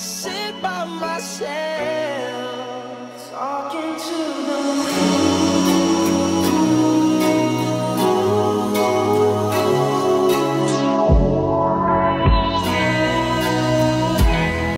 sit by myself.